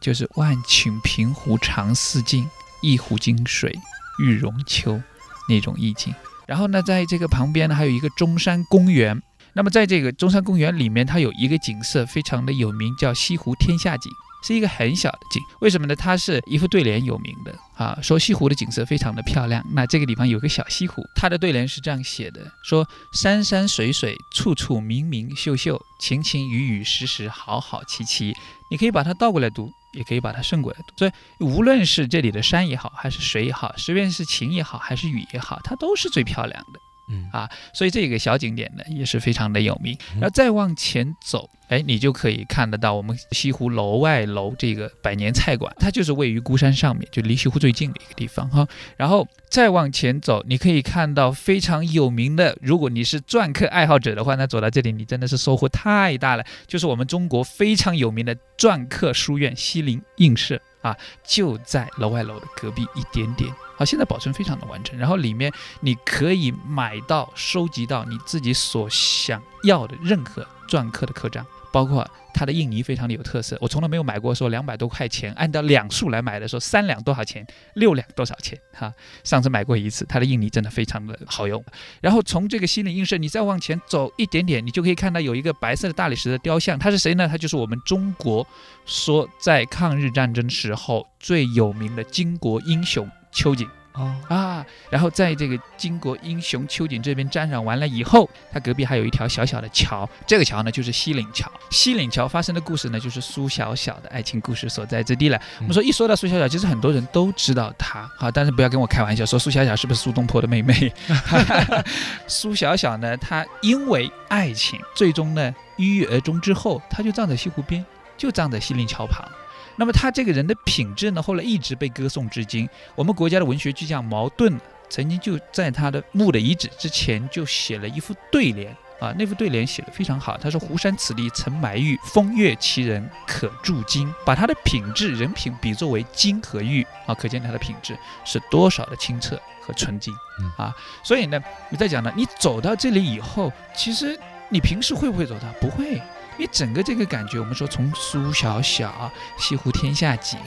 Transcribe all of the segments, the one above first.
就是万顷平湖长似镜，一湖金水玉容秋那种意境。然后呢，在这个旁边呢，还有一个中山公园。那么在这个中山公园里面，它有一个景色非常的有名，叫西湖天下景。是一个很小的景，为什么呢？它是一副对联有名的啊，说西湖的景色非常的漂亮。那这个地方有个小西湖，它的对联是这样写的：说山山水水处处明明秀秀，晴晴雨雨时时好好奇奇。你可以把它倒过来读，也可以把它顺过来读。所以无论是这里的山也好，还是水也好，随便是晴也好，还是雨也好，它都是最漂亮的。嗯啊，所以这个小景点呢也是非常的有名。然后再往前走，哎，你就可以看得到我们西湖楼外楼这个百年菜馆，它就是位于孤山上面，就离西湖最近的一个地方哈。然后再往前走，你可以看到非常有名的，如果你是篆刻爱好者的话，那走到这里你真的是收获太大了，就是我们中国非常有名的篆刻书院西泠印社啊，就在楼外楼的隔壁一点点。好，现在保存非常的完整，然后里面你可以买到、收集到你自己所想要的任何篆刻的刻章，包括它的印泥非常的有特色。我从来没有买过说两百多块钱，按照两数来买的时候，三两多少钱，六两多少钱？哈，上次买过一次，它的印泥真的非常的好用。然后从这个西泠印社，你再往前走一点点，你就可以看到有一个白色的大理石的雕像，它是谁呢？它就是我们中国说在抗日战争时候最有名的巾帼英雄。秋瑾啊啊，然后在这个巾帼英雄秋瑾这边沾染完了以后，它隔壁还有一条小小的桥，这个桥呢就是西岭桥。西岭桥发生的故事呢，就是苏小小的爱情故事所在之地了。我们说一说到苏小小，其实很多人都知道她，好，但是不要跟我开玩笑，说苏小小是不是苏东坡的妹妹？苏小小呢，她因为爱情，最终呢郁郁而终之后，她就葬在西湖边，就葬在西岭桥旁。那么他这个人的品质呢，后来一直被歌颂至今。我们国家的文学巨匠茅盾曾经就在他的墓的遗址之前就写了一副对联啊，那副对联写的非常好。他说：“湖山此地曾埋玉，风月其人可铸金。”把他的品质、人品比作为金和玉啊，可见他的品质是多少的清澈和纯净啊。所以呢，我在讲呢，你走到这里以后，其实你平时会不会走到？不会。因为整个这个感觉，我们说从苏小小、西湖天下景，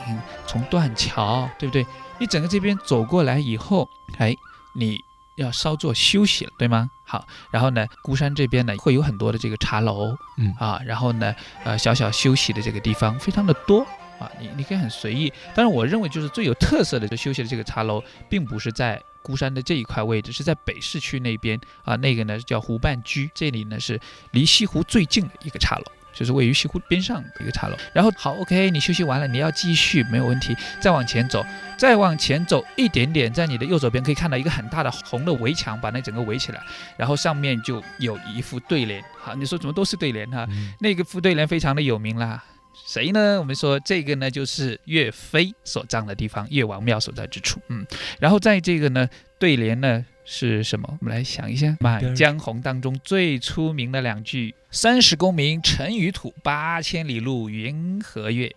从断桥，对不对？你整个这边走过来以后，哎，你要稍作休息了，对吗？好，然后呢，孤山这边呢会有很多的这个茶楼，嗯啊，然后呢，呃，小小休息的这个地方非常的多啊，你你可以很随意。但是我认为就是最有特色的就休息的这个茶楼，并不是在孤山的这一块位置，是在北市区那边啊，那个呢叫湖畔居，这里呢是离西湖最近的一个茶楼。就是位于西湖边上的一个茶楼，然后好，OK，你休息完了，你要继续没有问题，再往前走，再往前走一点点，在你的右手边可以看到一个很大的红的围墙，把那整个围起来，然后上面就有一副对联，好，你说怎么都是对联哈？那个副对联非常的有名啦，谁呢？我们说这个呢就是岳飞所葬的地方，岳王庙所在之处，嗯，然后在这个呢对联呢。是什么？我们来想一下，《满江红》当中最出名的两句：“三十功名尘与土，八千里路云和月。”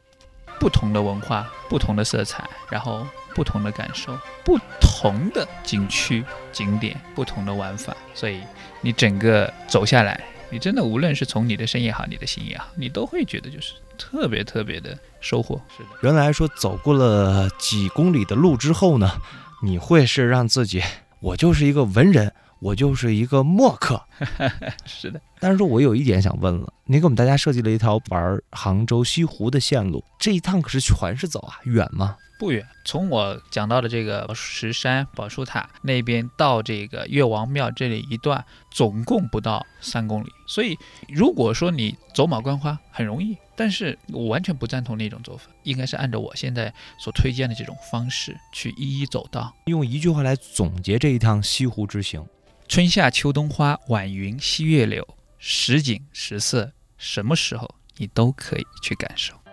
不同的文化，不同的色彩，然后不同的感受，不同的景区景点，不同的玩法。所以你整个走下来，你真的无论是从你的身也好，你的心也好，你都会觉得就是特别特别的收获。是的，原来说走过了几公里的路之后呢，你会是让自己。我就是一个文人，我就是一个墨客，是的。但是说，我有一点想问了，您给我们大家设计了一条玩杭州西湖的线路，这一趟可是全是走啊，远吗？不远，从我讲到的这个石山宝树塔那边到这个岳王庙这里一段，总共不到三公里。所以，如果说你走马观花，很容易。但是我完全不赞同那种做法，应该是按照我现在所推荐的这种方式去一一走到。用一句话来总结这一趟西湖之行：春夏秋冬花，晚云西月柳，实景实色，什么时候你都可以去感受。